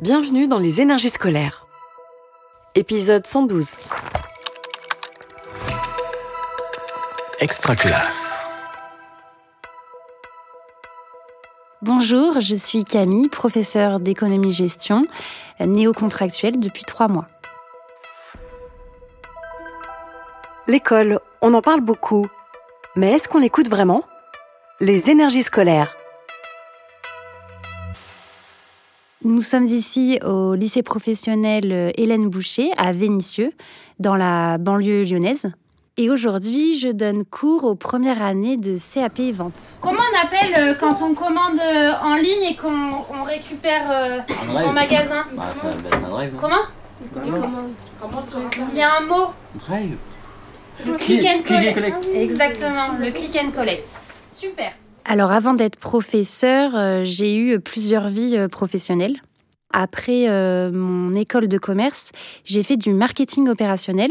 Bienvenue dans les énergies scolaires. Épisode 112. Extra classe. Bonjour, je suis Camille, professeure d'économie-gestion, néo-contractuelle depuis trois mois. L'école, on en parle beaucoup. Mais est-ce qu'on l'écoute vraiment? Les énergies scolaires. Nous sommes ici au lycée professionnel Hélène Boucher à Vénissieux, dans la banlieue lyonnaise. Et aujourd'hui, je donne cours aux premières années de CAP Vente. Comment on appelle euh, quand on commande euh, en ligne et qu'on on récupère euh, en magasin? Bah, drive. non Comment? Il y a un mot. Drive Le click and collect. Exactement, le click and collect. Super. Alors avant d'être professeur, euh, j'ai eu plusieurs vies euh, professionnelles. Après euh, mon école de commerce, j'ai fait du marketing opérationnel.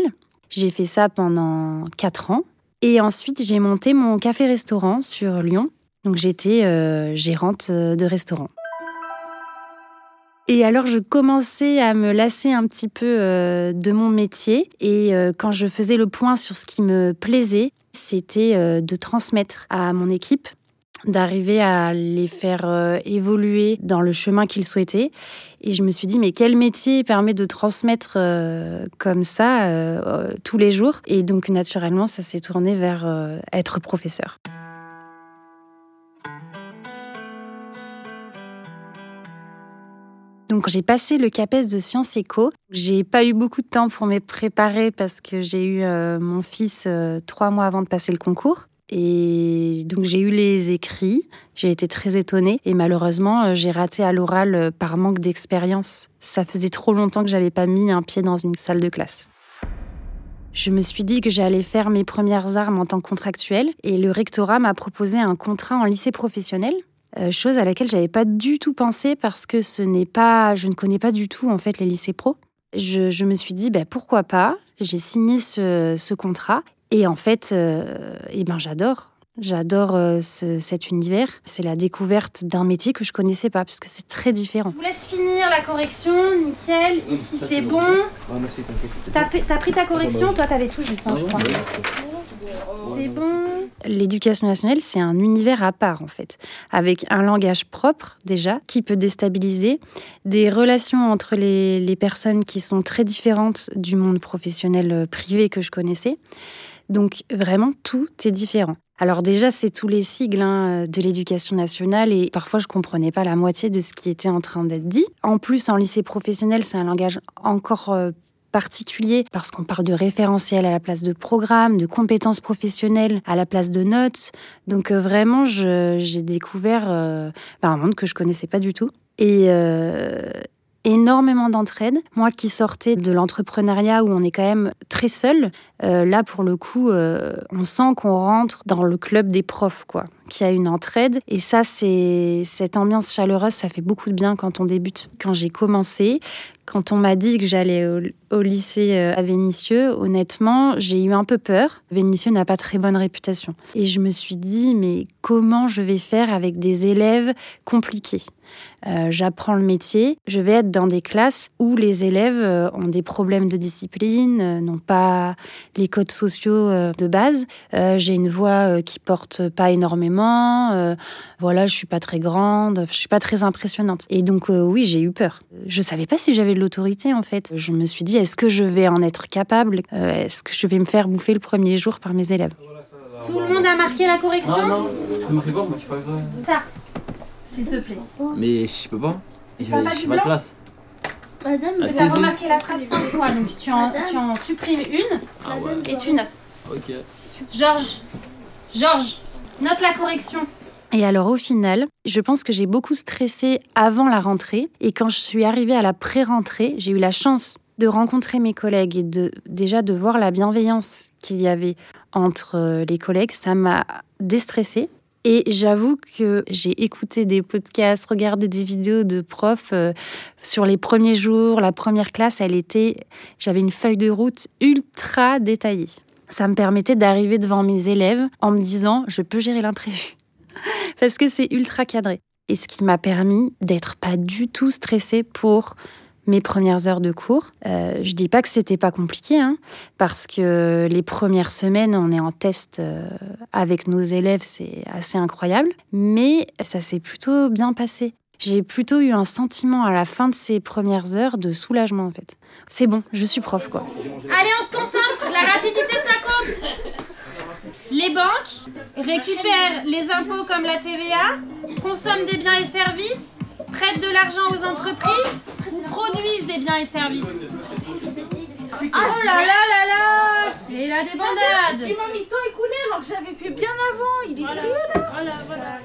J'ai fait ça pendant quatre ans. Et ensuite, j'ai monté mon café-restaurant sur Lyon. Donc j'étais euh, gérante euh, de restaurant. Et alors, je commençais à me lasser un petit peu euh, de mon métier. Et euh, quand je faisais le point sur ce qui me plaisait, c'était euh, de transmettre à mon équipe, d'arriver à les faire euh, évoluer dans le chemin qu'ils souhaitaient. Et je me suis dit, mais quel métier permet de transmettre euh, comme ça euh, tous les jours? Et donc, naturellement, ça s'est tourné vers être professeur. Donc j'ai passé le CAPES de Sciences Éco. J'ai pas eu beaucoup de temps pour me préparer parce que j'ai eu mon fils trois mois avant de passer le concours. Et donc j'ai eu les écrits, j'ai été très étonnée et malheureusement euh, j'ai raté à l'oral euh, par manque d'expérience. Ça faisait trop longtemps que j'avais pas mis un pied dans une salle de classe. Je me suis dit que j'allais faire mes premières armes en tant que contractuelle et le rectorat m'a proposé un contrat en lycée professionnel euh, chose à laquelle j'avais pas du tout pensé parce que ce n'est pas, je ne connais pas du tout en fait les lycées pro. Je, me suis dit ben, pourquoi pas? J'ai signé ce contrat et en fait, euh, eh ben j'adore. J'adore euh, ce- cet univers. C'est la découverte d'un métier que je connaissais pas parce que c'est très différent. Je vous laisse finir la correction, nickel. Ici c'est bon. T'inquiète. T'as pris- t'as pris ta correction Toi t'avais tout juste, hein, je crois. C'est bon. L'éducation nationale, c'est un univers à part en fait, avec un langage propre déjà qui peut déstabiliser, des relations entre les, les personnes qui sont très différentes du monde professionnel euh, privé que je connaissais. Donc vraiment, tout est différent. Alors déjà, c'est tous les sigles hein, de l'éducation nationale et parfois je comprenais pas la moitié de ce qui était en train d'être dit. En plus, en lycée professionnel, c'est un langage encore euh, particulier parce qu'on parle de référentiel à la place de programme, de compétences professionnelles à la place de notes. Donc euh, vraiment, j'ai découvert euh, bah, un monde que je connaissais pas du tout. Et énormément d'entraide. Moi qui sortais de l'entrepreneuriat où on est quand même très seul, euh, là pour le coup, euh, on sent qu'on rentre dans le club des profs, quoi, qu'il y a une entraide. Et ça, c'est cette ambiance chaleureuse, ça fait beaucoup de bien quand on débute. Quand j'ai commencé, quand on m'a dit que j'allais au, lycée euh, à Vénissieux, honnêtement, j'ai eu un peu peur. Vénissieux n'a pas très bonne réputation. Et je me suis dit, mais comment je vais faire avec des élèves compliqués? J'apprends le métier, je vais être dans des classes où les élèves ont des problèmes de discipline, n'ont pas les codes sociaux euh, de base. Euh, j'ai une voix euh, qui porte pas énormément. euh, voilà, je suis pas très grande, je suis pas très impressionnante. Et donc euh, oui, j'ai eu peur. Je savais pas si j'avais de l'autorité en fait. Je me suis dit, est-ce que je vais en être capable? Euh, Est-ce que je vais me faire bouffer le premier jour par mes élèves? Tout le monde a marqué la correction? Ah non, pas, moi pas. Ça, s'il te plaît. Mais je peux pas. J'ai pas de place. Madame, Tu si. remarquer la phrase cinq fois, donc tu en, tu en supprimes une Ah ouais, et tu notes. ok. Georges, Georges, note la correction. Et alors au final, je pense que j'ai beaucoup stressé avant la rentrée. Et quand je suis arrivée à la pré-rentrée, j'ai eu la chance de rencontrer mes collègues et de déjà de voir la bienveillance qu'il y avait entre euh, les collègues. Ça m'a déstressée. Et j'avoue que j'ai écouté des podcasts, regardé des vidéos de profs euh, sur les premiers jours, la première classe, elle était, j'avais une feuille de route ultra détaillée. Ça me permettait d'arriver devant mes élèves en me disant, je peux gérer l'imprévu parce que c'est ultra cadré. et ce qui m'a permis d'être pas du tout stressée pour mes premières heures de cours. Euh, je dis pas que c'était pas compliqué, hein, parce que les premières semaines, on est en test euh, avec nos élèves, c'est assez incroyable, mais ça s'est plutôt bien passé. J'ai plutôt eu un sentiment à la fin de ces premières heures de soulagement en fait. C'est bon, je suis prof quoi. Allez, on se concentre, la rapidité ça compte. Les banques récupèrent les impôts comme la TVA, consomment des biens et services, prêtent de l'argent aux entreprises produisent des biens et services. Oh là là là là C'est la débandade Et mon mi-temps écoulé alors que j'avais fait bien avant. Il est sérieux là Voilà, voilà.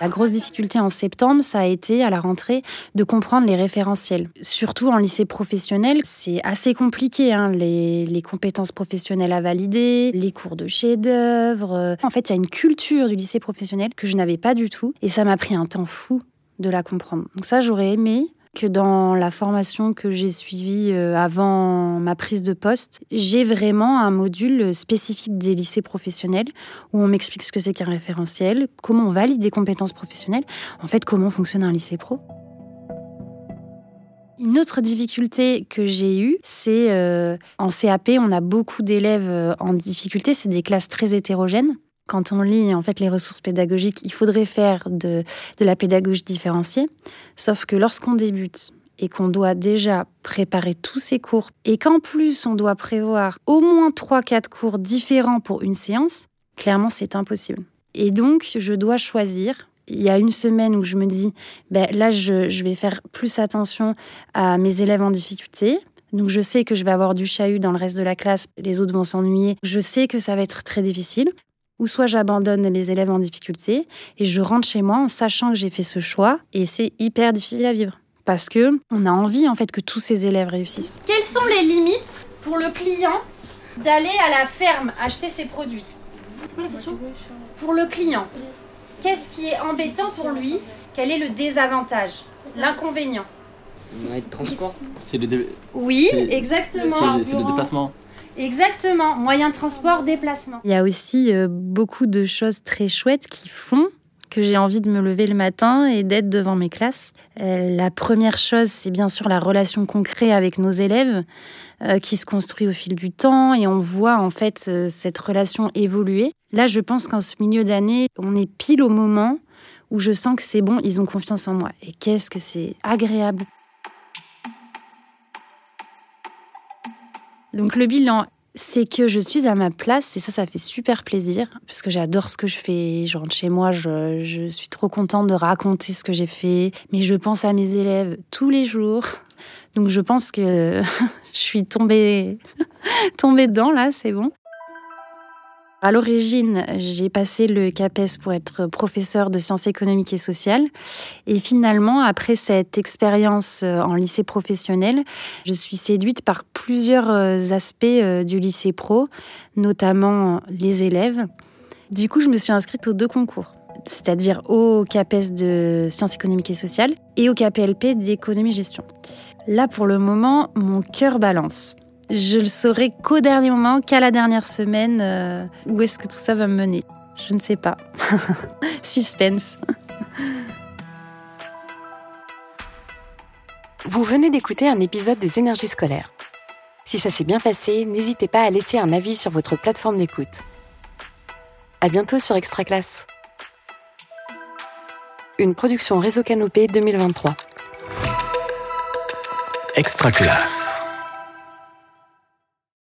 La grosse difficulté en septembre, ça a été à la rentrée de comprendre les référentiels. Surtout en lycée professionnel, c'est assez compliqué, hein, les, les, compétences professionnelles à valider, les cours de chef-d'œuvre. En fait, il y a une culture du lycée professionnel que je n'avais pas du tout et ça m'a pris un temps fou de la comprendre. Donc ça, j'aurais aimé que dans la formation que j'ai suivie euh, avant ma prise de poste, j'ai vraiment un module spécifique des lycées professionnels où on m'explique ce que c'est qu'un référentiel, comment on valide des compétences professionnelles, en fait comment fonctionne un lycée pro. Une autre difficulté que j'ai eue, c'est euh, en CAP, on a beaucoup d'élèves euh, en difficulté, c'est des classes très hétérogènes quand on lit en fait les ressources pédagogiques, il faudrait faire de, la pédagogie différenciée. Sauf que lorsqu'on débute et qu'on doit déjà préparer tous ces cours et qu'en plus on doit prévoir au moins 3-4 cours différents pour une séance, clairement c'est impossible. Et donc je dois choisir. Il y a une semaine où je me dis, ben, là je, je vais faire plus attention à mes élèves en difficulté, donc je sais que je vais avoir du chahut dans le reste de la classe, les autres vont s'ennuyer. Je sais que ça va être très difficile ou soit j'abandonne les élèves en difficulté et je rentre chez moi en sachant que j'ai fait ce choix et c'est hyper difficile à vivre parce que on a envie en fait que tous ces élèves réussissent. Quelles sont les limites pour le client d'aller à la ferme acheter ses produits? C'est quoi la question? Pour le client, qu'est-ce qui est embêtant pour lui? Quel est le désavantage L'inconvénient? Ouais, transport. C'est le, dé... Oui, exactement. c'est le déplacement. Exactement, moyen de transport, déplacement. Il y a aussi euh, beaucoup de choses très chouettes qui font que j'ai envie de me lever le matin et d'être devant mes classes. Euh, la première chose, c'est bien sûr la relation concrète avec nos élèves euh, qui se construit au fil du temps et on voit en fait cette relation évoluer. Là, je pense qu'en ce milieu d'année, on est pile au moment où je sens que c'est bon, ils ont confiance en moi. Et qu'est-ce que c'est agréable. Donc le bilan, c'est que je suis à ma place et ça, ça fait super plaisir parce que j'adore ce que je fais. Je rentre chez moi, je, je suis trop contente de raconter ce que j'ai fait, mais je pense à mes élèves tous les jours. Donc je pense que je suis tombée, tombée dedans là, c'est bon. À l'origine, j'ai passé le CAPES pour être professeur de sciences économiques et sociales. Et finalement, après cette expérience euh, en lycée professionnel, je suis séduite par plusieurs euh, aspects euh, du lycée pro, notamment les élèves. Du coup, je me suis inscrite aux deux concours, c'est-à-dire au CAPES de sciences économiques et sociales et au KPLP d'économie-gestion. Là, pour le moment, mon cœur balance. Je le saurai qu'au dernier moment, qu'à la dernière semaine, euh, où est-ce que tout ça va me mener. Je ne sais pas. Suspense. Vous venez d'écouter un épisode des énergies scolaires. Si ça s'est bien passé, n'hésitez pas à laisser un avis sur votre plateforme d'écoute. À bientôt sur Extra Classe. Une production Réseau Canopé 2023. Extra classe.